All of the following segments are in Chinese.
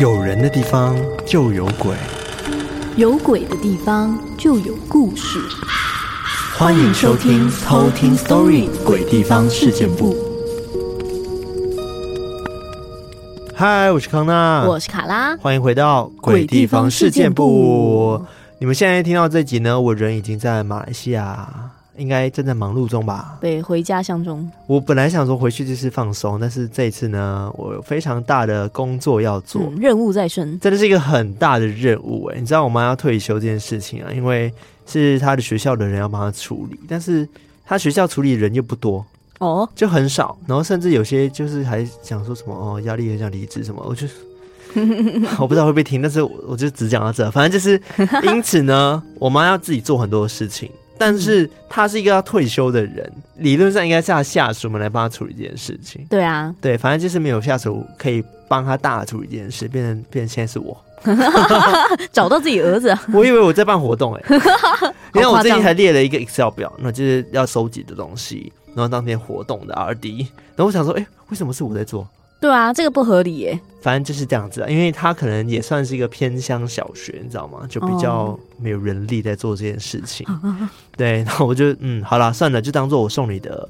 有人的地方就有鬼，有鬼的地方就有故事。欢迎收听《偷听 Story 鬼地方事件部》。嗨，我是康纳，我是卡拉，欢迎回到《鬼地方事件部》。你们现在听到这集呢，我人已经在马来西亚。应该正在忙碌中吧？对，回家乡中。我本来想说回去就是放松，但是这一次呢，我有非常大的工作要做，嗯、任务在身，真的是一个很大的任务哎！你知道我妈要退休这件事情啊，因为是她的学校的人要帮她处理，但是她学校处理的人又不多哦，就很少，然后甚至有些就是还想说什么哦，压力很想离职什么，我就 我不知道会不会听，但是我就只讲到这，反正就是 因此呢，我妈要自己做很多事情。但是他是一个要退休的人，理论上应该是他下属们来帮他处理这件事情。对啊，对，反正就是没有下属可以帮他大处理这件事，变成变成现在是我 找到自己儿子。我以为我在办活动哎、欸，你看我最近还列了一个 Excel 表，那就是要收集的东西，然后当天活动的 RD，然后我想说，哎、欸，为什么是我在做？对啊，这个不合理耶。反正就是这样子啊，因为他可能也算是一个偏乡小学，你知道吗？就比较没有人力在做这件事情。Oh. 对，然后我就嗯，好了，算了，就当做我送你的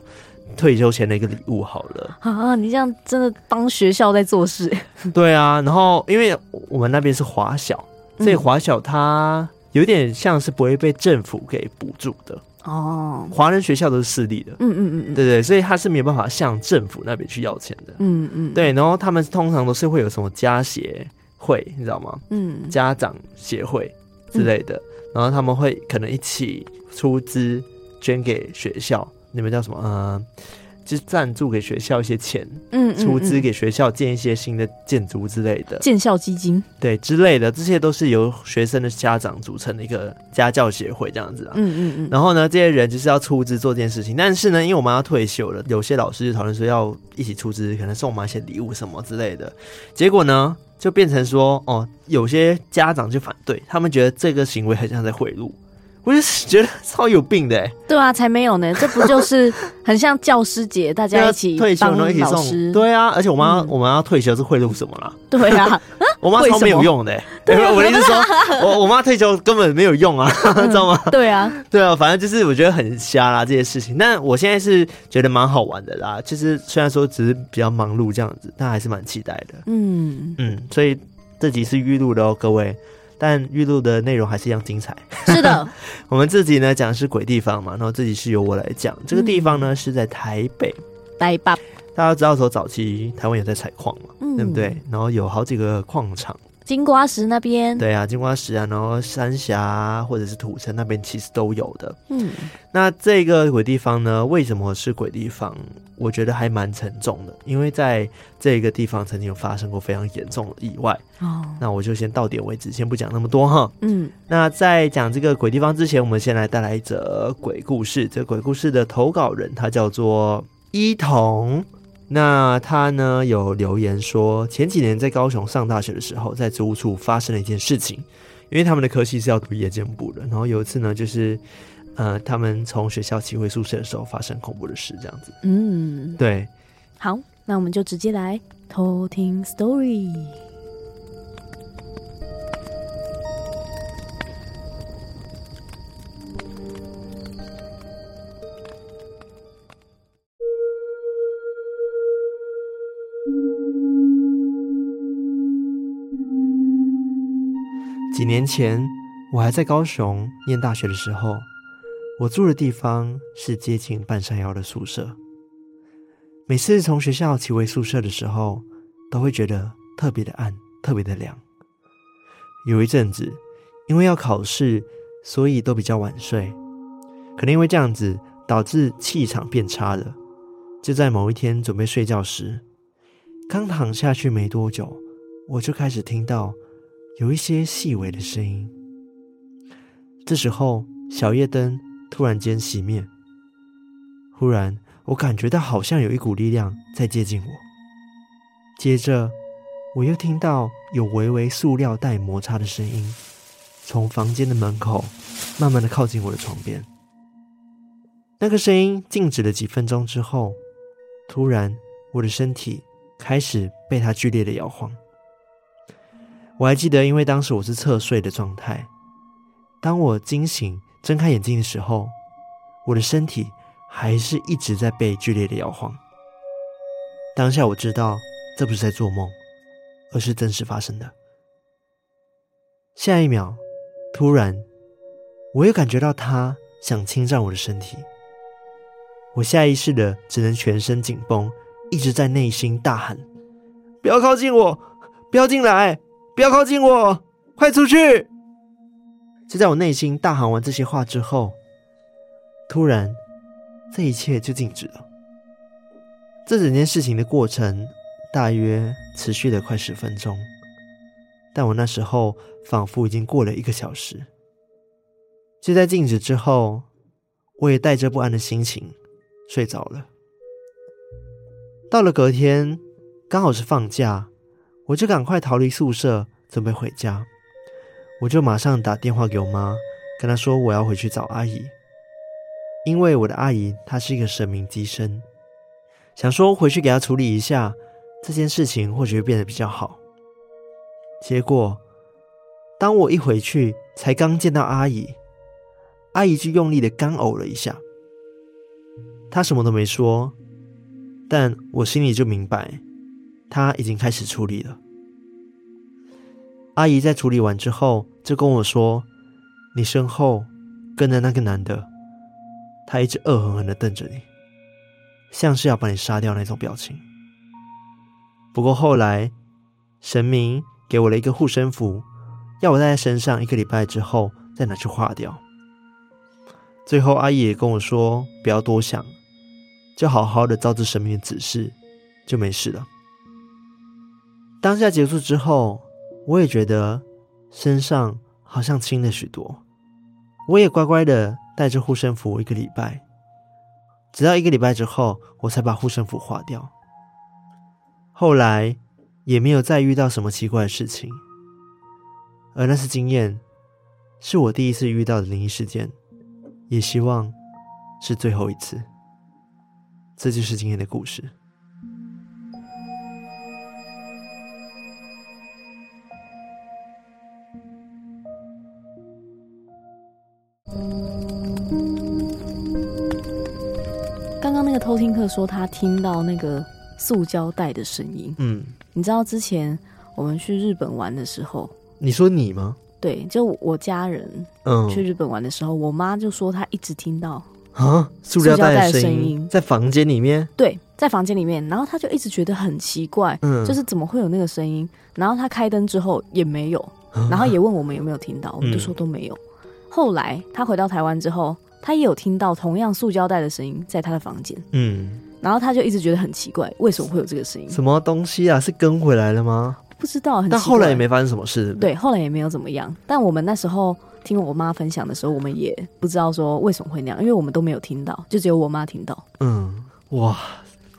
退休前的一个礼物好了。啊，你这样真的帮学校在做事。对啊，然后因为我们那边是华小，所以华小它有点像是不会被政府给补助的。哦，华人学校都是私立的，嗯嗯嗯嗯，对对，所以他是没有办法向政府那边去要钱的，嗯嗯，对，然后他们通常都是会有什么家协会，你知道吗？嗯，家长协会之类的，然后他们会可能一起出资捐给学校，你们叫什么？嗯。就是赞助给学校一些钱，嗯，出资给学校建一些新的建筑之类的，建校基金，对之类的，这些都是由学生的家长组成的一个家教协会这样子啊，嗯嗯嗯。然后呢，这些人就是要出资做这件事情，但是呢，因为我们要退休了，有些老师就讨论说要一起出资，可能送我们一些礼物什么之类的，结果呢，就变成说，哦，有些家长就反对，他们觉得这个行为很像在贿赂。我就觉得超有病的。欸，对啊，才没有呢，这不就是很像教师节，大家 一起退休然后一起送，对啊，而且我妈、嗯、我妈要退休是贿赂什么啦？对啊，我妈超没有用的。欸，对啊，我的意思说，我我妈退休根本没有用啊，知道吗？对啊，对啊，反正就是我觉得很瞎啦这些事情，但我现在是觉得蛮好玩的啦，就是虽然说只是比较忙碌这样子，但还是蛮期待的，嗯嗯，所以这集是预录的哦，各位。但预录的内容还是一样精彩。是的，我们自己呢讲的是鬼地方嘛，然后自己是由我来讲。这个地方呢、嗯、是在台北，台北。大家知道说早期台湾有在采矿嘛，嗯、对不对？然后有好几个矿场。金瓜石那边，对啊，金瓜石啊，然后三峡或者是土城那边其实都有的。嗯，那这个鬼地方呢，为什么是鬼地方？我觉得还蛮沉重的，因为在这个地方曾经有发生过非常严重的意外。哦，那我就先到点为止，先不讲那么多哈。嗯，那在讲这个鬼地方之前，我们先来带来一则鬼故事。这个鬼故事的投稿人他叫做伊童。那他呢有留言说，前几年在高雄上大学的时候，在租屋处发生了一件事情，因为他们的科系是要读夜间部的。然后有一次呢，就是呃，他们从学校骑回宿舍的时候，发生恐怖的事，这样子。嗯，对。好，那我们就直接来偷听 story。几年前，我还在高雄念大学的时候，我住的地方是接近半山腰的宿舍。每次从学校骑回宿舍的时候，都会觉得特别的暗，特别的凉。有一阵子，因为要考试，所以都比较晚睡。可能因为这样子，导致气场变差了。就在某一天准备睡觉时，刚躺下去没多久，我就开始听到。有一些细微的声音。这时候，小夜灯突然间熄灭。忽然，我感觉到好像有一股力量在接近我。接着，我又听到有微微塑料袋摩擦的声音，从房间的门口慢慢的靠近我的床边。那个声音静止了几分钟之后，突然，我的身体开始被他剧烈的摇晃。我还记得，因为当时我是侧睡的状态，当我惊醒、睁开眼睛的时候，我的身体还是一直在被剧烈的摇晃。当下我知道这不是在做梦，而是真实发生的。下一秒，突然，我又感觉到他想侵占我的身体，我下意识的只能全身紧绷，一直在内心大喊：“不要靠近我，不要进来。”不要靠近我！快出去！就在我内心大喊完这些话之后，突然，这一切就静止了。这整件事情的过程大约持续了快十分钟，但我那时候仿佛已经过了一个小时。就在静止之后，我也带着不安的心情睡着了。到了隔天，刚好是放假。我就赶快逃离宿舍，准备回家。我就马上打电话给我妈，跟她说我要回去找阿姨，因为我的阿姨她是一个神明机身，想说回去给她处理一下这件事情，或许会变得比较好。结果，当我一回去，才刚见到阿姨，阿姨就用力的干呕了一下。她什么都没说，但我心里就明白。他已经开始处理了。阿姨在处理完之后，就跟我说：“你身后跟着那个男的，他一直恶狠狠地瞪着你，像是要把你杀掉那种表情。”不过后来，神明给我了一个护身符，要我带在身上一个礼拜之后再拿去化掉。最后，阿姨也跟我说：“不要多想，就好好的照着神明的指示，就没事了。”当下结束之后，我也觉得身上好像轻了许多。我也乖乖的带着护身符一个礼拜，直到一个礼拜之后，我才把护身符化掉。后来也没有再遇到什么奇怪的事情，而那次经验是我第一次遇到的灵异事件，也希望是最后一次。这就是今天的故事。偷听客说他听到那个塑胶袋的声音。嗯，你知道之前我们去日本玩的时候，你说你吗？对，就我家人。嗯，去日本玩的时候，我妈就说她一直听到啊塑胶袋的声音在房间里面。对，在房间里面，然后她就一直觉得很奇怪，嗯，就是怎么会有那个声音？然后她开灯之后也没有，然后也问我们有没有听到，我们就说都没有。后来她回到台湾之后。他也有听到同样塑胶袋的声音，在他的房间。嗯，然后他就一直觉得很奇怪，为什么会有这个声音？什么东西啊？是跟回来了吗？不知道。但后来也没发生什么事，对后来也没有怎么样。但我们那时候听我妈分享的时候，我们也不知道说为什么会那样，因为我们都没有听到，就只有我妈听到。嗯，哇，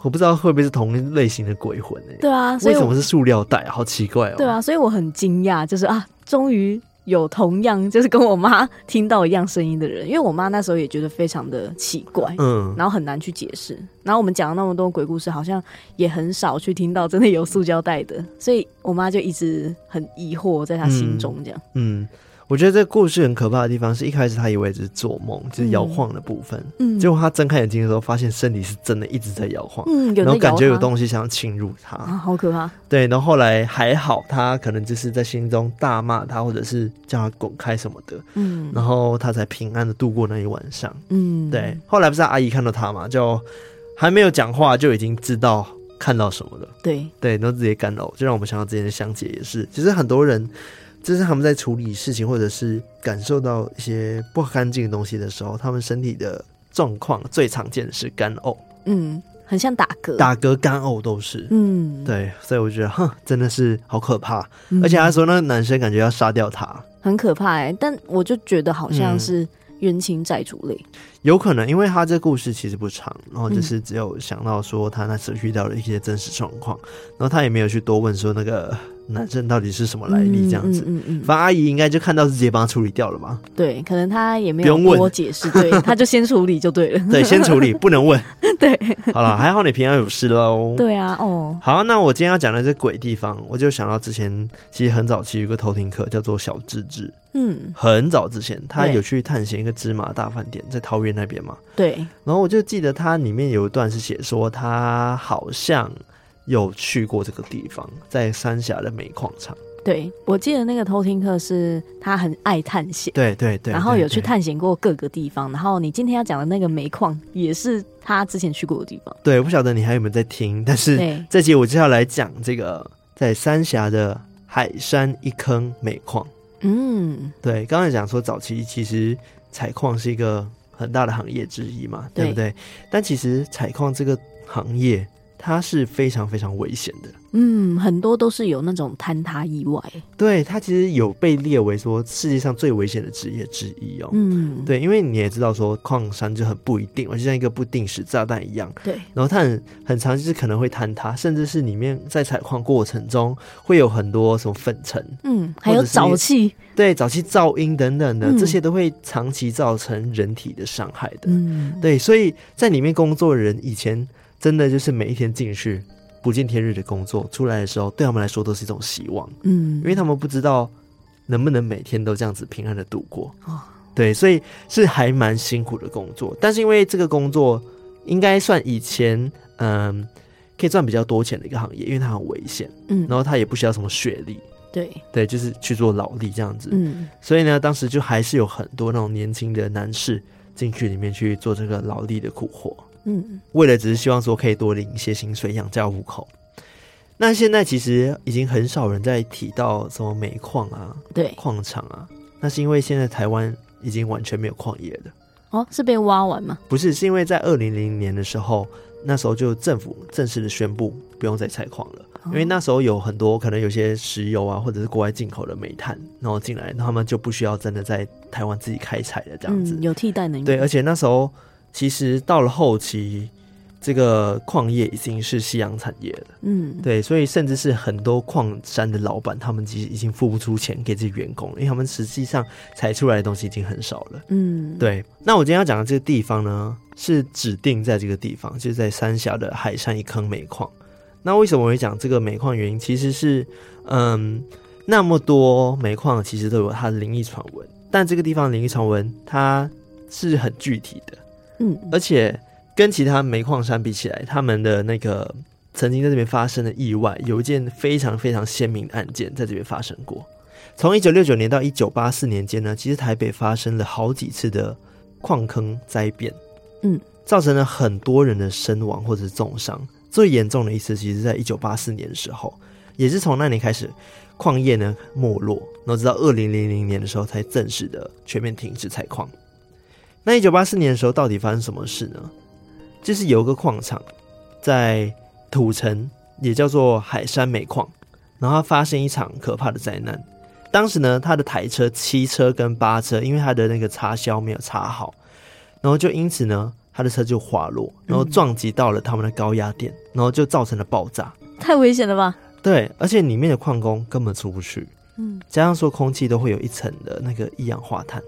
我不知道会不会是同一类型的鬼魂呢？对啊，为什么是塑料袋？好奇怪哦。对啊，所以我很惊讶，就是啊，终于。有同样 就是跟我妈听到一样声音的人，因为我妈那时候也觉得非常的奇怪，嗯，然后很难去解释。然后我们讲了那么多鬼故事，好像也很少去听到真的有塑胶袋的，所以我妈就一直很疑惑在她心中这样，嗯。嗯我觉得这个故事很可怕的地方是一开始他以为只是做梦，就是摇晃的部分。嗯，结果他睁开眼睛的时候，发现身体是真的一直在摇晃。嗯，然后感觉有东西想要侵入他。啊，好可怕。对，然后后来还好，他可能就是在心中大骂他，或者是叫他滚开什么的。嗯，然后他才平安的度过那一晚上。嗯，对。后来不是阿姨看到他嘛，就还没有讲话，就已经知道看到什么了。对对，然后直接干呕，就让我们想到之前的香姐也是。其实很多人。就是他们在处理事情，或者是感受到一些不干净的东西的时候，他们身体的状况最常见的是干呕。嗯，很像打嗝，打嗝、干呕都是。嗯，对，所以我觉得，哼，真的是好可怕。嗯、而且他说那个男生感觉要杀掉他，很可怕哎、欸。但我就觉得好像是冤亲债主类、嗯，有可能，因为他这故事其实不长，然后就是只有想到说他那时遇到了一些真实状况，然后他也没有去多问说那个。男生到底是什么来历这样子。嗯嗯，嗯，反正阿姨应该就看到是直接帮他处理掉了吧。对，可能他也没有多解释，对，他就先处理就对了。对，先处理，不能问。对，好了，还好你平安有事喽。对啊，哦，好，那我今天要讲的这鬼地方，我就想到之前其实很早期有个偷听客叫做小智智。嗯，很早之前，他有去探险一个芝麻大饭店，在桃园那边嘛。对。然后我就记得他里面有一段是写说，他好像有去过这个地方，在三峡的煤矿厂。对，我记得那个偷听课是他很爱探险，对对对，然后有去探险过各个地方。然后你今天要讲的那个煤矿，也是他之前去过的地方。对，我不晓得你还有没有在听，但是这集我就要来讲这个在三峡的海山一坑煤矿。嗯，对，刚才讲说早期其实采矿是一个很大的行业之一嘛，对，对不对？但其实采矿这个行业。它是非常非常危险的，嗯，很多都是有那种坍塌意外。对，它其实有被列为说世界上最危险的职业之一哦。嗯，对，因为你也知道说矿山就很不一定，就像一个不定时炸弹一样。对，然后它很很长，就是可能会坍塌，甚至是里面在采矿过程中会有很多什么粉尘，嗯，还有沼气，对，沼气噪音等等的，嗯，这些都会长期造成人体的伤害的。嗯，对，所以在里面工作的人以前。真的就是每一天进去不见天日的工作，出来的时候对他们来说都是一种希望，嗯，因为他们不知道能不能每天都这样子平安的度过，哦，对，所以是还蛮辛苦的工作。但是因为这个工作应该算以前嗯可以赚比较多钱的一个行业，因为它很危险，嗯，然后它也不需要什么学历，对。对，就是去做劳力这样子，嗯，所以呢，当时就还是有很多那种年轻的男士进去里面去做这个劳力的苦活。嗯，为了只是希望说可以多领一些薪水养家糊口。那现在其实已经很少人在提到什么煤矿啊，对，矿场啊。那是因为现在台湾已经完全没有矿业了。哦，是被挖完吗？不是，是因为在二零零零年的时候，那时候就政府正式的宣布不用再采矿了，哦，因为那时候有很多可能有些石油啊，或者是国外进口的煤炭，然后进来，他们就不需要真的在台湾自己开采了，这样子，嗯，有替代能源。对，而且那时候。其实到了后期，这个矿业已经是夕阳产业了。嗯，对，所以甚至是很多矿山的老板，他们其实已经付不出钱给这些员工，因为他们实际上采出来的东西已经很少了。嗯，对。那我今天要讲的这个地方呢，是指定在这个地方，就是在三峡的海山一坑煤矿。那为什么我会讲这个煤矿？原因其实是，嗯，那么多煤矿其实都有它的灵异传闻，但这个地方灵异传闻它是很具体的。嗯，而且跟其他煤矿山比起来，他们的那个曾经在这边发生的意外，有一件非常非常鲜明的案件在这边发生过。从一九六九年到一九八四年间呢，其实台北发生了好几次的矿坑灾变，嗯，造成了很多人的身亡或者是重伤。最严重的一次，其实在一九八四年的时候，也是从那年开始，矿业呢没落，然后直到二零零零年的时候才正式的全面停止采矿。那一九八四年的时候，到底发生什么事呢？就是有一个矿场在土城，也叫做海山煤矿，然后它发生一场可怕的灾难。当时呢，他的台车七车跟八车，因为他的那个插销没有插好，然后就因此呢，他的车就滑落，然后撞击到了他们的高压电，然后就造成了爆炸。太危险了吧？对，而且里面的矿工根本出不去。嗯，加上说空气都会有一层的那个一氧化碳。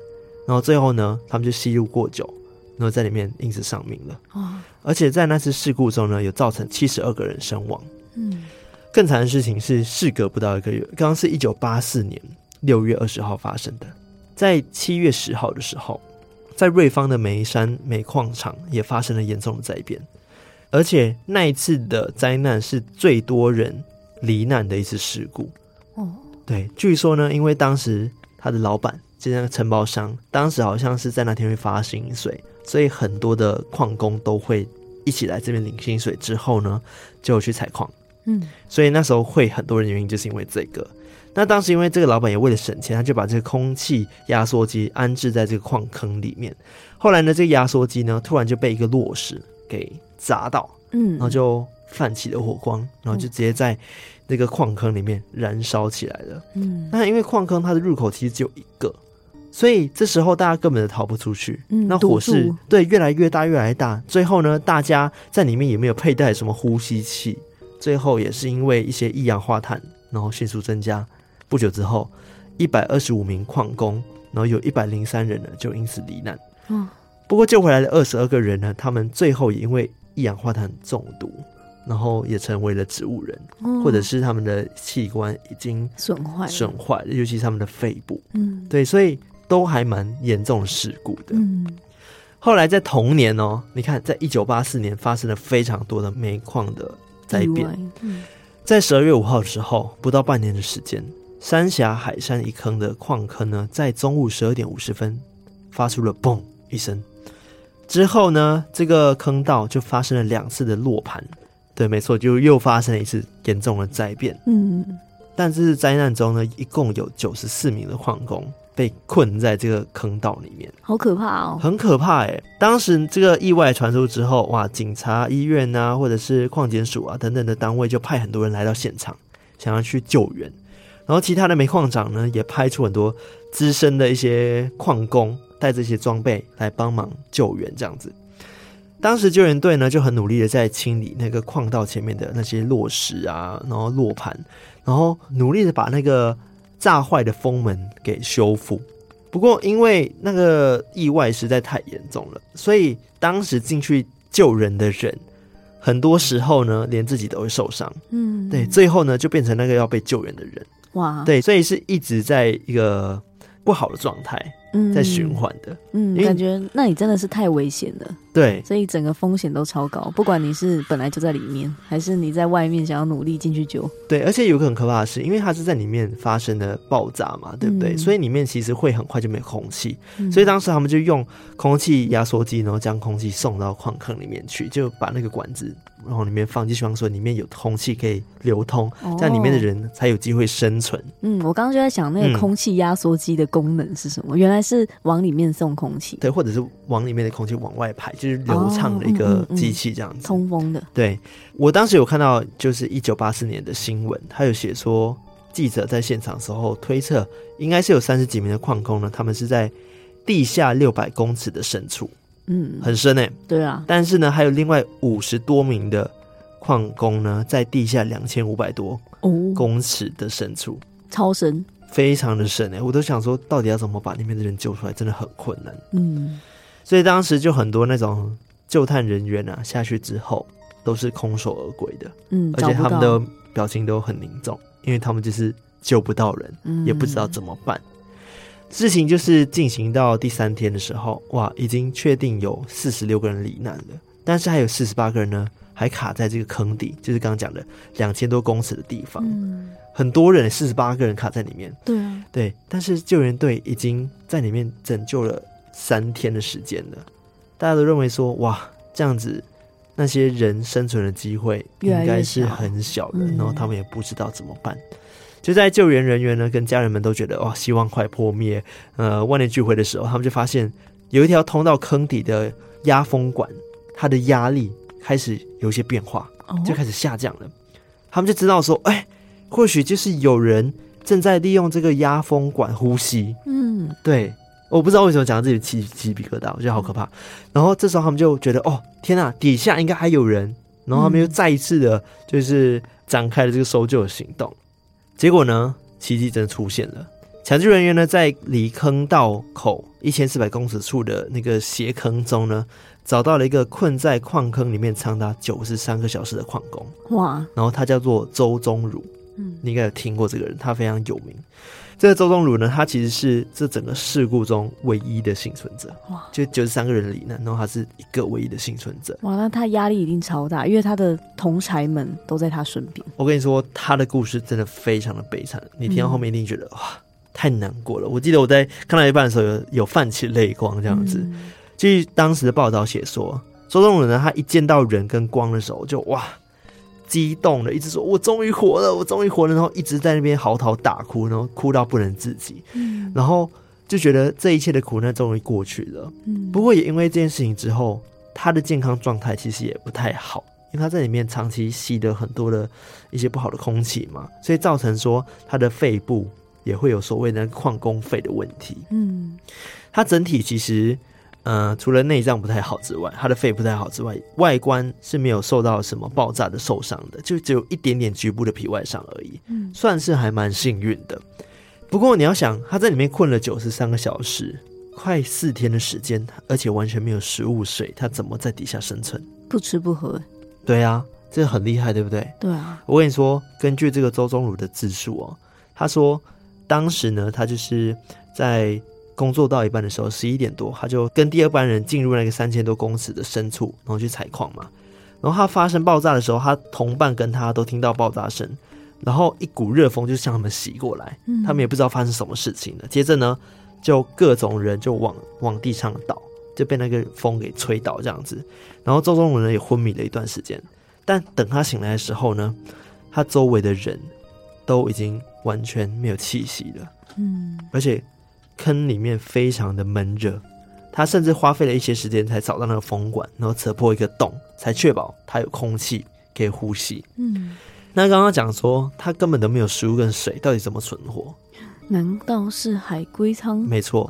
然后最后呢，他们就吸入过久，然后在里面因此丧命了。哦，而且在那次事故中呢，有造成七十二个人身亡。嗯，更惨的事情是，事隔不到一个月，刚刚是一九八四年六月二十号发生的，在七月十号的时候，在瑞芳的煤山煤矿厂也发生了严重的灾变，而且那一次的灾难是最多人罹难的一次事故。哦，对，据说呢，因为当时他的老板。就那个承包商，当时好像是在那天会发薪水，所以很多的矿工都会一起来这边领薪水，之后呢就去采矿。嗯，所以那时候会很多人原因就是因为这个。那当时因为这个老板也为了省钱，他就把这个空气压缩机安置在这个矿坑里面。后来呢，这个压缩机呢突然就被一个落石给砸到，嗯，然后就泛起了火光，然后就直接在那个矿坑里面燃烧起来了。嗯，那因为矿坑它的入口其实只有一个。所以这时候大家根本就逃不出去，嗯、那火势对越来越大，越来越大。最后呢，大家在里面也没有佩戴什么呼吸器，最后也是因为一些一氧化碳然后迅速增加。不久之后，一百二十五名矿工，然后有一百零三人呢就因此罹难。嗯，不过救回来的二十二个人呢，他们最后也因为一氧化碳中毒，然后也成为了植物人，哦、或者是他们的器官已经损坏损坏，尤其是他们的肺部。嗯，对，所以都还蛮严重的事故的。嗯，后来在同年哦，你看，在一九八四年发生了非常多的煤矿的灾变。嗯，在十二月五号的时候，不到半年的时间。三峡海山一坑的矿坑呢，在中午十二点五十分发出了“嘣”一声，之后呢，这个坑道就发生了两次的落盘，对，没错，就又发生了一次严重的灾变。嗯，但是灾难中呢，一共有九十四名的矿工被困在这个坑道里面，好可怕哦，很可怕哎！当时这个意外传出之后，哇，警察、医院啊，或者是矿检署啊等等的单位，就派很多人来到现场，想要去救援。然后其他的煤矿长呢，也派出很多资深的一些矿工，带着一些装备来帮忙救援。这样子，当时救援队呢就很努力的在清理那个矿道前面的那些落石啊，然后落盘，然后努力的把那个炸坏的风门给修复。不过因为那个意外实在太严重了，所以当时进去救人的人，很多时候呢连自己都会受伤。嗯，对，最后呢就变成那个要被救援的人。哇，对，所以是一直在一个不好的状态。在循环的，嗯，感觉那你真的是太危险了，对，所以整个风险都超高，不管你是本来就在里面，还是你在外面想要努力进去救，对，而且有个很可怕的是，因为它是在里面发生的爆炸嘛，对不对？嗯、所以里面其实会很快就没有空气，嗯、所以当时他们就用空气压缩机，然后将空气送到矿坑里面去，就把那个管子，然后里面放，就希望说里面有空气可以流通，哦、这样里面的人才有机会生存。嗯，我刚刚就在想，那个空气压缩机的功能是什么？嗯、原来。是往里面送空气，对，或者是往里面的空气往外排，就是流畅的一个机器这样子，哦嗯嗯嗯、通风的。对，我当时有看到，就是一九八四年的新闻，他有写说，记者在现场的时候推测，应该是有三十几名的矿工呢，他们是在地下六百公尺的深处，嗯，很深诶、欸。对啊，但是呢，还有另外五十多名的矿工呢，在地下两千五百多公尺的深处，哦、超深。非常的深哎，我都想说，到底要怎么把里面的人救出来，真的很困难。嗯，所以当时就很多那种救探人员啊，下去之后都是空手而归的。嗯，而且他们的表情都很凝重，因为他们就是救不到人，嗯，也不知道怎么办。事情就是进行到第三天的时候，哇，已经确定有四十六个人罹难了，但是还有四十八个人呢，还卡在这个坑底，就是刚刚讲的两千多公尺的地方。嗯。很多人，四十八个人卡在里面。对啊，对，但是救援队已经在里面拯救了三天的时间了。大家都认为说，哇，这样子那些人生存的机会应该是很小的，越越小，然后他们也不知道怎么办。嗯、就在救援人员呢跟家人们都觉得哇，希望快破灭，呃，万念俱灰的时候，他们就发现有一条通到坑底的压风管，它的压力开始有一些变化，就开始下降了。哦、他们就知道说，哎。或许就是有人正在利用这个压风管呼吸。嗯，对，我不知道为什么讲到这里起鸡皮疙瘩，我觉得好可怕。然后这时候他们就觉得，哦，天哪，底下应该还有人。然后他们又再一次的，就是展开了这个搜救的行动。结果呢，奇迹真的出现了。抢救人员呢，在离坑道口一千四百公尺处的那个斜坑中呢，找到了一个困在矿坑里面长达九十三个小时的矿工。哇！然后他叫做周宗儒。嗯，你应该有听过这个人，他非常有名。这个周宗儒呢，他其实是这整个事故中唯一的幸存者。哇，就九十三个人里呢，然后他是一个唯一的幸存者。哇，那他压力一定超大，因为他的同才们都在他身边。我跟你说，他的故事真的非常的悲惨。你听到后面一定觉得、嗯、哇，太难过了。我记得我在看到一半的时候有有泛起泪光，这样子。据、嗯、当时的报道写说，周宗儒呢，他一见到人跟光的时候就哇。激动的，一直说：“我终于活了，我终于活了。”然后一直在那边嚎啕大哭，然后哭到不能自己。嗯，然后就觉得这一切的苦难终于过去了。嗯，不过也因为这件事情之后，他的健康状态其实也不太好，因为他在里面长期吸了很多的一些不好的空气嘛，所以造成说他的肺部也会有所谓的矿工肺的问题。嗯，他整体其实呃，除了内脏不太好之外，他的肺不太好之外，外观是没有受到什么爆炸的受伤的，就只有一点点局部的皮外伤而已，嗯，算是还蛮幸运的。不过你要想，他在里面困了九十三个小时，快四天的时间，而且完全没有食物水，他怎么在底下生存？不吃不喝。对啊，这很厉害，对不对？对啊。我跟你说，根据这个周宗儒的自述哦，他说当时呢，他就是在。工作到一半的时候，十一点多，他就跟第二班人进入那个三千多公尺的深处，然后去采矿嘛。然后他发生爆炸的时候，他同伴跟他都听到爆炸声，然后一股热风就向他们袭过来，他们也不知道发生什么事情了。接着呢，就各种人就往往地上倒，就被那个风给吹倒这样子。然后周宗儒呢也昏迷了一段时间，但等他醒来的时候呢，他周围的人都已经完全没有气息了。嗯，而且。坑里面非常的闷热，他甚至花费了一些时间才找到那个风管，然后扯破一个洞，才确保他有空气可以呼吸。嗯，那刚刚讲说他根本都没有食物跟水，到底怎么存活？难道是海龟汤？没错，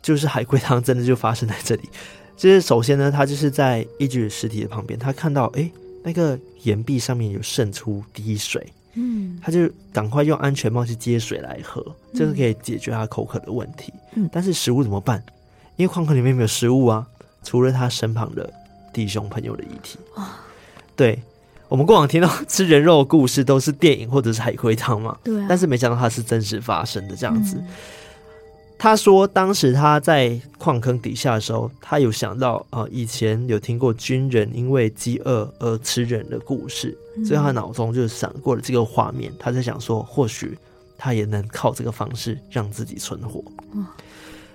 就是海龟汤，真的就发生在这里。就是首先呢，他就是在一具尸体的旁边，他看到哎，那个岩壁上面有渗出滴水。嗯，他就赶快用安全帽去接水来喝，这个可以解决他口渴的问题。嗯，但是食物怎么办？因为矿坑里面没有食物啊，除了他身旁的弟兄朋友的遗体。啊，对，我们过往听到吃人肉的故事都是电影或者是海龟汤嘛，对啊，但是没想到它是真实发生的这样子。嗯他说，当时他在矿坑底下的时候，他有想到啊、呃，以前有听过军人因为饥饿而吃人的故事，嗯、所以他脑中就闪过了这个画面。他在想说，或许他也能靠这个方式让自己存活。嗯、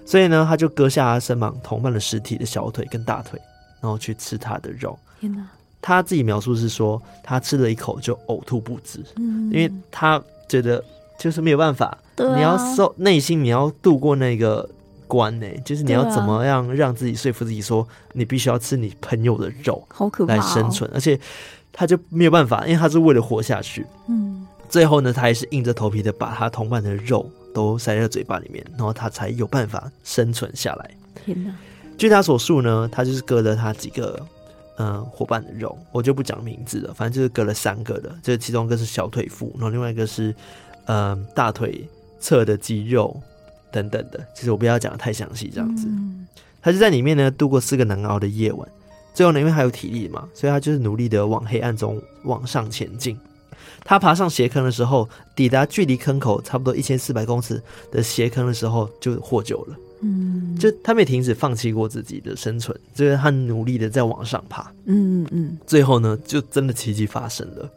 所以呢，他就割下他身旁同伴的尸体的小腿跟大腿，然后去吃他的肉。天哪！他自己描述是说，他吃了一口就呕吐不止，嗯、因为他觉得就是没有办法。啊、你要受内心，你要度过那个关呢、欸，就是你要怎么样让自己说服自己说，你必须要吃你朋友的肉，好可怕，来生存。而且他就没有办法，因为他是为了活下去。嗯，最后呢，他还是硬着头皮的把他同伴的肉都塞在嘴巴里面，然后他才有办法生存下来。天哪！据他所述呢，他就是割了他几个嗯伙伴的肉，我就不讲名字了，反正就是割了三个的，就是其中一个是小腿腹，然后另外一个是嗯大腿。侧的肌肉等等的，其实我不要讲的太详细，这样子。嗯、他就在里面呢度过四个难熬的夜晚，最后呢，因为还有体力嘛，所以他就是努力的往黑暗中往上前进。他爬上斜坑的时候，抵达距离坑口差不多一千四百公尺的斜坑的时候，就获救了。嗯，就他没停止放弃过自己的生存，就是他努力的在往上爬。嗯嗯嗯，最后呢，就真的奇迹发生了，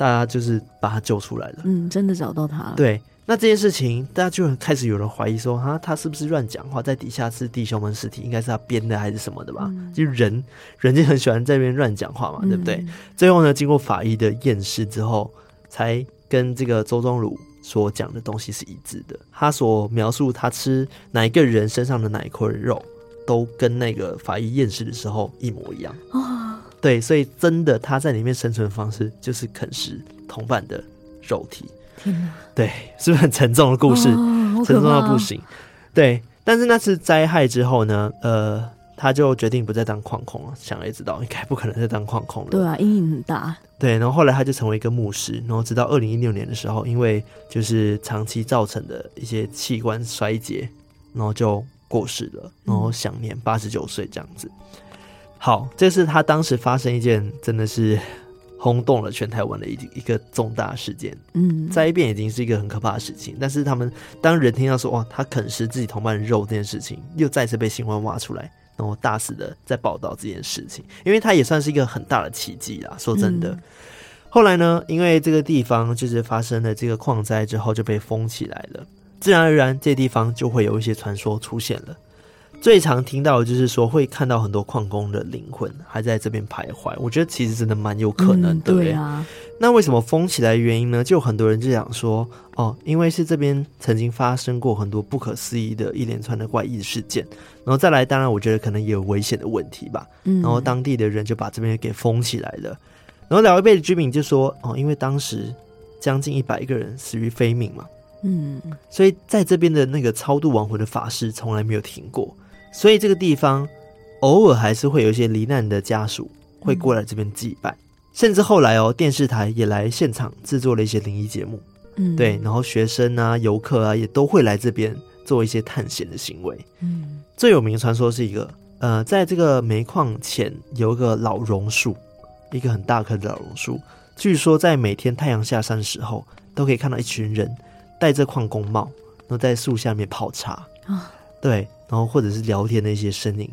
大家就是把他救出来了。嗯，真的找到他了。对。那这件事情，大家就很开始有人怀疑说，哈，他是不是乱讲话，在底下是弟兄们尸体，应该是他编的还是什么的吧？嗯、就人，人就很喜欢在那边乱讲话嘛，嗯、对不对？最后呢，经过法医的验尸之后，才跟这个周宗儒所讲的东西是一致的。他所描述他吃哪一个人身上的哪一块肉，都跟那个法医验尸的时候一模一样。哦、对，所以真的他在里面生存的方式就是啃食同伴的肉体。天对，是不是很沉重的故事？哦、沉重到不行。对，但是那次灾害之后呢？呃，他就决定不再当矿工了。想也知道，应该不可能再当矿工了。对啊，阴影很大。对，然后后来他就成为一个牧师，然后直到二零一六年的时候，因为就是长期造成的一些器官衰竭，然后就过世了，然后享年八十九岁这样子。好，这是他当时发生一件真的是。轰动了全台湾的一一个重大事件，嗯，灾变已经是一个很可怕的事情，但是他们当人听到说哇，他啃食自己同伴的肉这件事情，又再次被新闻挖出来，然后大肆的在报道这件事情，因为他也算是一个很大的奇迹啦。说真的，嗯、后来呢，因为这个地方就是发生了这个矿灾之后就被封起来了，自然而然这地方就会有一些传说出现了。最常听到的就是说，会看到很多矿工的灵魂还在这边徘徊，我觉得其实真的蛮有可能对啊。那为什么封起来的原因呢？就很多人就想说，哦，因为是这边曾经发生过很多不可思议的一连串的怪异事件，然后再来，当然我觉得可能也有危险的问题吧。嗯。然后当地的人就把这边给封起来了。然后老一辈的居民就说，哦，因为当时将近一百个人死于非命嘛。嗯。所以在这边的那个超度亡魂的法事从来没有停过。所以这个地方偶尔还是会有一些罹难的家属会过来这边祭拜，嗯、甚至后来哦，电视台也来现场制作了一些灵异节目，嗯，对，然后学生啊、游客啊也都会来这边做一些探险的行为，嗯，最有名的传说是一个，呃，在这个煤矿前有一个老榕树，一个很大棵的老榕树，据说在每天太阳下山的时候，都可以看到一群人戴着矿工帽，然后在树下面泡茶。啊，哦、对。然后或者是聊天的一些声音，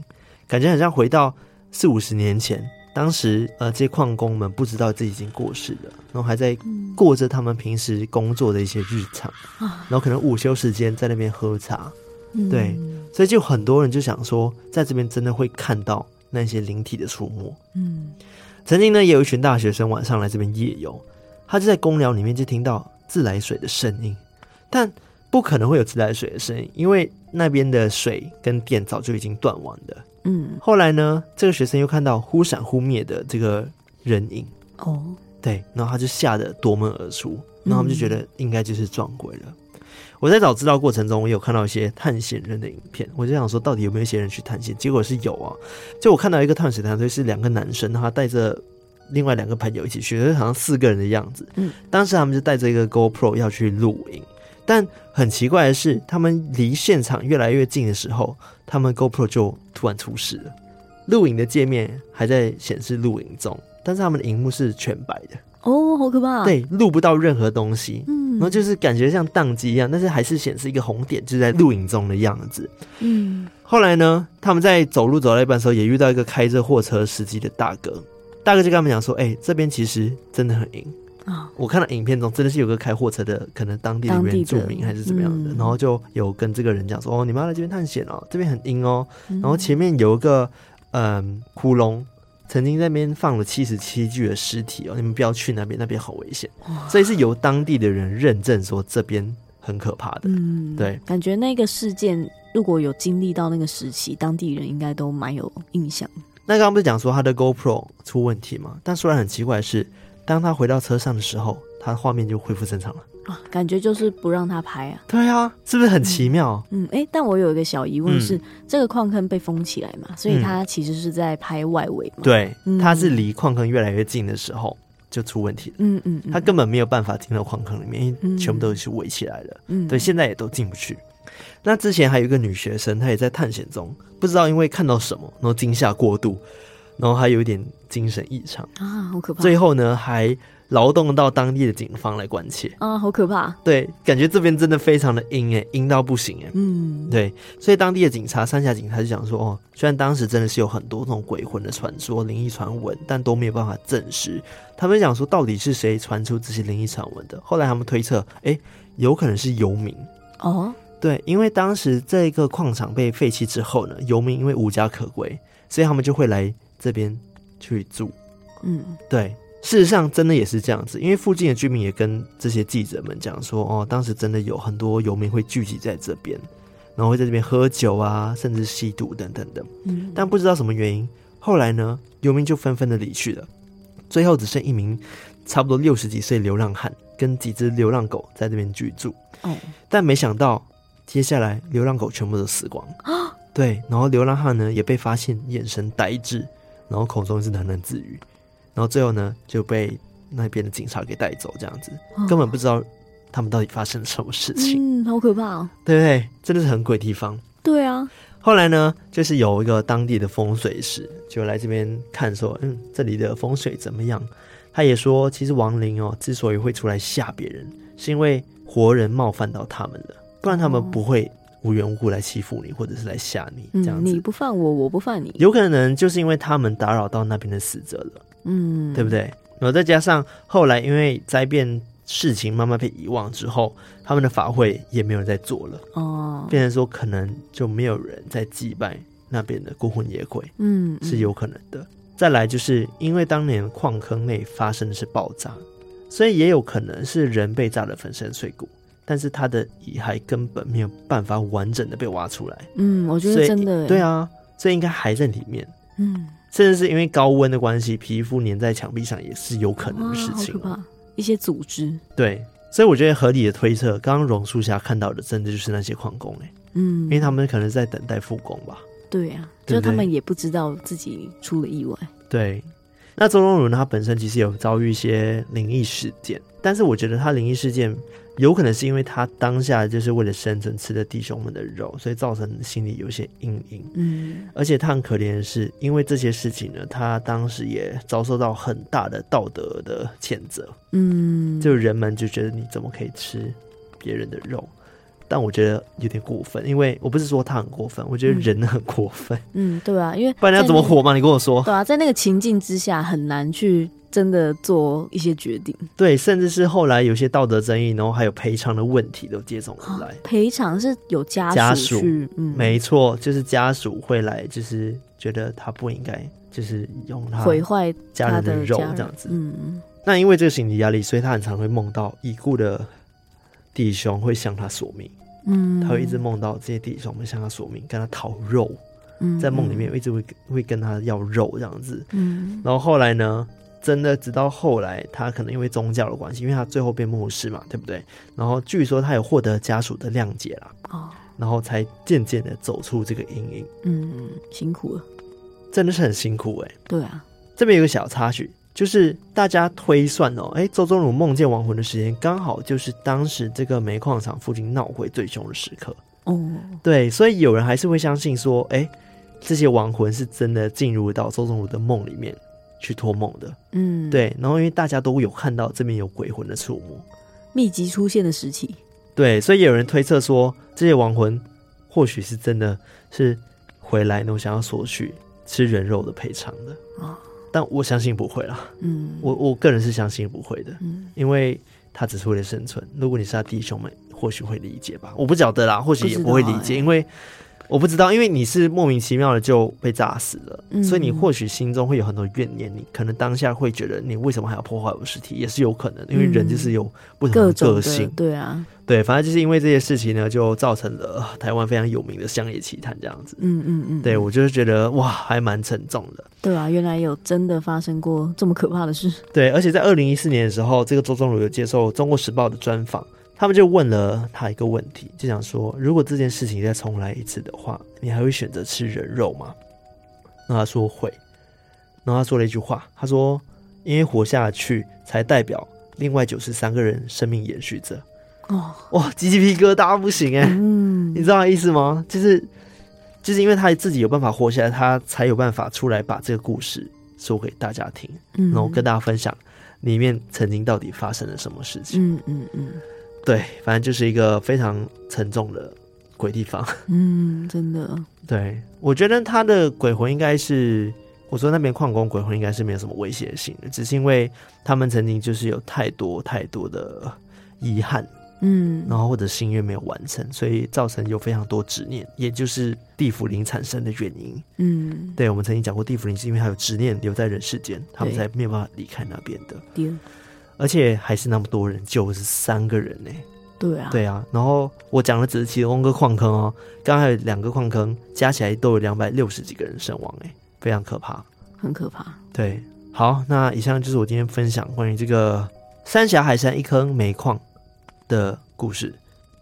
感觉很像回到四五十年前，当时呃这些矿工们不知道自己已经过世了，然后还在过着他们平时工作的一些日常，嗯、然后可能午休时间在那边喝茶，嗯、对，所以就很多人就想说，在这边真的会看到那些灵体的出没。嗯，曾经呢也有一群大学生晚上来这边夜游，他就在公寮里面就听到自来水的声音，但。不可能会有自来水的声音，因为那边的水跟电早就已经断网的。嗯，后来呢，这个学生又看到忽闪忽灭的这个人影。哦，对，然后他就吓得夺门而出，然后他们就觉得应该就是撞鬼了。嗯、我在找资料过程中，我有看到一些探险人的影片，我就想说，到底有没有一些人去探险？结果是有啊，就我看到一个探险团队是两个男生，他带着另外两个朋友一起去，好像四个人的样子。嗯，当时他们就带着一个 GoPro 要去录影。但很奇怪的是，他们离现场越来越近的时候，他们 GoPro 就突然出事了。录影的界面还在显示录影中，但是他们的荧幕是全白的。哦，好可怕！对，录不到任何东西。嗯，然后就是感觉像宕机一样，但是还是显示一个红点，就是在录影中的样子。嗯，后来呢，他们在走路走到一半的时候，也遇到一个开着货车司机的大哥。大哥就跟他们讲说：“哎、欸，这边其实真的很阴。”啊！我看到影片中真的是有个开货车的，可能当地的原住民还是怎么样的，的嗯、然后就有跟这个人讲说：“哦，你们要来这边探险哦，这边很阴哦。嗯”然后前面有一个嗯窟窿，曾经在那边放了七十七具的尸体哦，你们不要去那边，那边好危险。所以是由当地的人认证说这边很可怕的。嗯，对，感觉那个事件如果有经历到那个时期，当地人应该都蛮有印象。那刚刚不是讲说他的 GoPro 出问题吗？但虽然很奇怪的是。当他回到车上的时候，他的画面就恢复正常了啊，感觉就是不让他拍啊。对啊，是不是很奇妙？嗯，哎、但我有一个小疑问是，嗯、这个矿坑被封起来嘛，所以他其实是在拍外围嘛。对，他是离矿坑越来越近的时候就出问题了。嗯嗯，他根本没有办法进到矿坑里面，因为全部都是围起来的。嗯，对，现在也都进不去。那之前还有一个女学生，她也在探险中，不知道因为看到什么，然后惊吓过度。然后还有一点精神异常啊，好可怕！最后呢，还劳动到当地的警方来关切啊，好可怕！对，感觉这边真的非常的阴哎，阴到不行哎。嗯，对，所以当地的警察、三峡警察就讲说，哦，虽然当时真的是有很多这种鬼魂的传说、灵异传闻，但都没有办法证实。他们讲说，到底是谁传出这些灵异传闻的？后来他们推测，哎，有可能是游民哦。对，因为当时这个矿场被废弃之后呢，游民因为无家可归，所以他们就会来。这边去住，嗯，对，事实上真的也是这样子，因为附近的居民也跟这些记者们讲说，哦，当时真的有很多游民会聚集在这边，然后会在这边喝酒啊，甚至吸毒等等的，嗯，但不知道什么原因，后来呢，游民就纷纷的离去了，最后只剩一名差不多六十几岁流浪汉跟几只流浪狗在这边居住，哦，但没想到接下来流浪狗全部都死光。啊，对，然后流浪汉呢也被发现眼神呆滞。然后口中是喃喃自语，然后最后呢就被那边的警察给带走，这样子、哦、根本不知道他们到底发生了什么事情。嗯，好可怕哦，对不对？真的是很鬼地方。对啊。后来呢，就是有一个当地的风水师就来这边看，说，嗯，这里的风水怎么样？他也说，其实亡灵哦之所以会出来吓别人，是因为活人冒犯到他们了，不然他们不会。无缘无故来欺负你，或者是来吓你，这样子。嗯，你不犯我，我不犯你。有可能就是因为他们打扰到那边的死者了，嗯，对不对？然后再加上后来因为灾变，事情慢慢被遗忘之后，他们的法会也没有人在做了，哦，变成说可能就没有人在祭拜那边的孤魂野鬼，嗯，是有可能的。再来就是因为当年矿坑内发生的是爆炸，所以也有可能是人被炸得粉身碎骨。但是他的遗骸根本没有办法完整的被挖出来。嗯，我觉得真的。对啊，这应该还在里面。嗯，甚至是因为高温的关系，皮肤粘在墙壁上也是有可能的事情。好可怕，一些组织。对，所以我觉得合理的推测，刚刚榕树下看到的，真的就是那些矿工哎。嗯，因为他们可能在等待复工吧。对啊，就他们也不知道自己出了意外。对，那周荣儒呢，他本身其实有遭遇一些灵异事件，但是我觉得他灵异事件。有可能是因为他当下就是为了生存吃的弟兄们的肉，所以造成心里有些阴影。嗯，而且他很可怜的是，因为这些事情呢，他当时也遭受到很大的道德的谴责。嗯，就人们就觉得你怎么可以吃别人的肉？但我觉得有点过分，因为我不是说他很过分，我觉得人很过分。嗯，对啊，因为不然你要怎么活嘛？你跟我说。对啊，在那个情境之下，很难去。真的做一些决定，对，甚至是后来有些道德争议，然后还有赔偿的问题都接踵而来。赔偿是有家属去，嗯，没错，就是家属会来，就是觉得他不应该，就是用他毁坏家人的肉这样子。嗯，那因为这个心理压力，所以他很常会梦到已故的弟兄会向他索命。嗯，他会一直梦到这些弟兄会向他索命，跟他讨肉。嗯，在梦里面一直会会跟他要肉这样子。嗯，然后后来呢？真的，直到后来，他可能因为宗教的关系，因为他最后变牧师嘛，对不对？然后据说他有获得家属的谅解啦，哦，然后才渐渐的走出这个阴影。嗯嗯，辛苦了，真的是很辛苦哎。对啊，这边有个小插曲，就是大家推算哦，哎，周宗儒梦见亡魂的时间，刚好就是当时这个煤矿厂附近闹鬼最凶的时刻。哦，对，所以有人还是会相信说，哎，这些亡魂是真的进入到周宗儒的梦里面。去托梦的，嗯，对，然后因为大家都有看到这边有鬼魂的触摸，密集出现的时期，对，所以有人推测说，这些亡魂或许是真的是回来，然后想要索取吃人肉的赔偿的。啊，但我相信不会啦，嗯，我我个人是相信不会的，嗯，因为他只是为了生存，如果你是他弟兄们，或许会理解吧，我不晓得啦，或许也不会理解，欸、因为。我不知道，因为你是莫名其妙的就被炸死了，嗯、所以你或许心中会有很多怨念。你可能当下会觉得，你为什么还要破坏我的尸体，也是有可能。因为人就是有不同的个性，对啊，对，反正就是因为这些事情呢，就造成了台湾非常有名的乡野奇谈这样子。嗯嗯嗯，对我就是觉得哇，还蛮沉重的。对啊，原来有真的发生过这么可怕的事。对，而且在二零一四年的时候，这个周宗儒有接受《中国时报》的专访。他们就问了他一个问题，就想说：如果这件事情再重来一次的话，你还会选择吃人肉吗？那他说会。然后他说了一句话，他说：因为活下去才代表另外九十三个人生命延续着。哦，哇，鸡皮疙瘩不行哎，嗯，你知道他意思吗？就是就是因为他自己有办法活下来，他才有办法出来把这个故事说给大家听，然后跟大家分享里面曾经到底发生了什么事情。嗯嗯嗯。对，反正就是一个非常沉重的鬼地方。嗯，真的。对，我觉得他的鬼魂应该是，我说那边矿工鬼魂应该是没有什么威胁性的，只是因为他们曾经就是有太多太多的遗憾，嗯，然后或者心愿没有完成，所以造成有非常多执念，也就是地府灵产生的原因。嗯，对，我们曾经讲过，地府灵是因为他有执念留在人世间，他们才没有办法离开那边的。对。而且还是那么多人，九十三个人呢。对啊，对啊。然后我讲的只是其中一个矿坑哦，刚刚还有两个矿坑，加起来都有两百六十几个人身亡，哎，非常可怕，很可怕。对，好，那以上就是我今天分享关于这个三峡海山一坑煤矿的故事。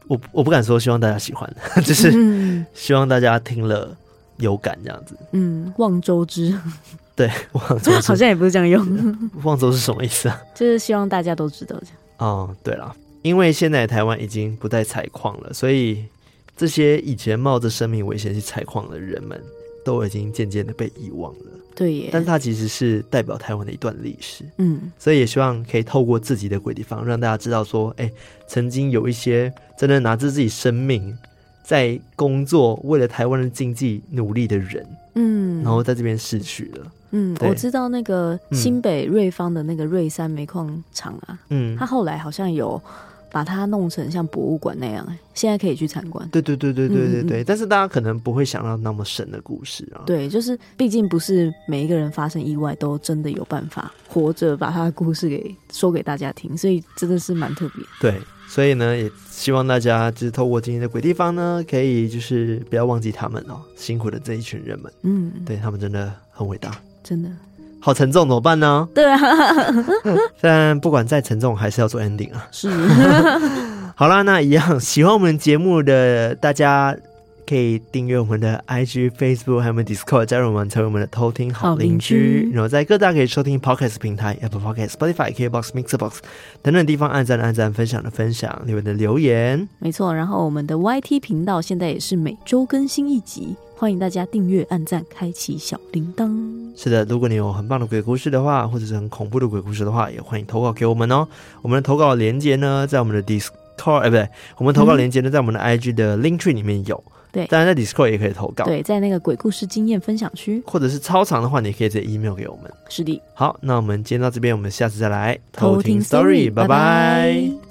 我我不敢说希望大家喜欢，就是希望大家听了有感这样子。嗯，望周知。对，望州好像也不是这样用。望州是什么意思啊？就是希望大家都知道这样。哦，对了，因为现在台湾已经不再采矿了，所以这些以前冒着生命危险去采矿的人们，都已经渐渐的被遗忘了。对耶，但它其实是代表台湾的一段历史。嗯，所以也希望可以透过自己的鬼地方，让大家知道说，哎，曾经有一些真的拿着自己生命在工作，为了台湾的经济努力的人，嗯，然后在这边逝去了。嗯，我知道那个新北瑞芳的那个瑞山煤矿厂啊，嗯，他后来好像有把它弄成像博物馆那样，现在可以去参观。对对对对对对对，嗯、但是大家可能不会想到那么神的故事啊。对，就是毕竟不是每一个人发生意外都真的有办法活着把他的故事给说给大家听，所以真的是蛮特别。对，所以呢，也希望大家就是透过今天的鬼地方呢，可以就是不要忘记他们哦，辛苦的这一群人们。嗯，对他们真的很伟大。真的好沉重，怎么办呢？对啊，但不管再沉重，还是要做 ending 啊。是，好啦，那一样喜欢我们节目的大家，可以订阅我们的 IG、Facebook，还有我们 Discord，加入我们成为我们的偷听好邻居。然后在各大可以收听 Podcast 平台，Apple Podcast、Spotify、KBox、Mixerbox 等等地方按赞按赞，分享的分享，留言的留言。没错，然后我们的 YT 频道现在也是每周更新一集，欢迎大家订阅、按赞、开启小铃铛。是的，如果你有很棒的鬼故事的话，或者是很恐怖的鬼故事的话，也欢迎投稿给我们哦。我们的投稿链接呢，在我们的 Discord，哎，不对，我们投稿链接呢，在我们的 IG 的 Link Tree 里面有。对，当然在 Discord 也可以投稿。对，在那个鬼故事经验分享区，或者是超长的话，你可以直接 email 给我们。是的。好，那我们今天到这边，我们下次再来偷听 story，拜拜。拜拜。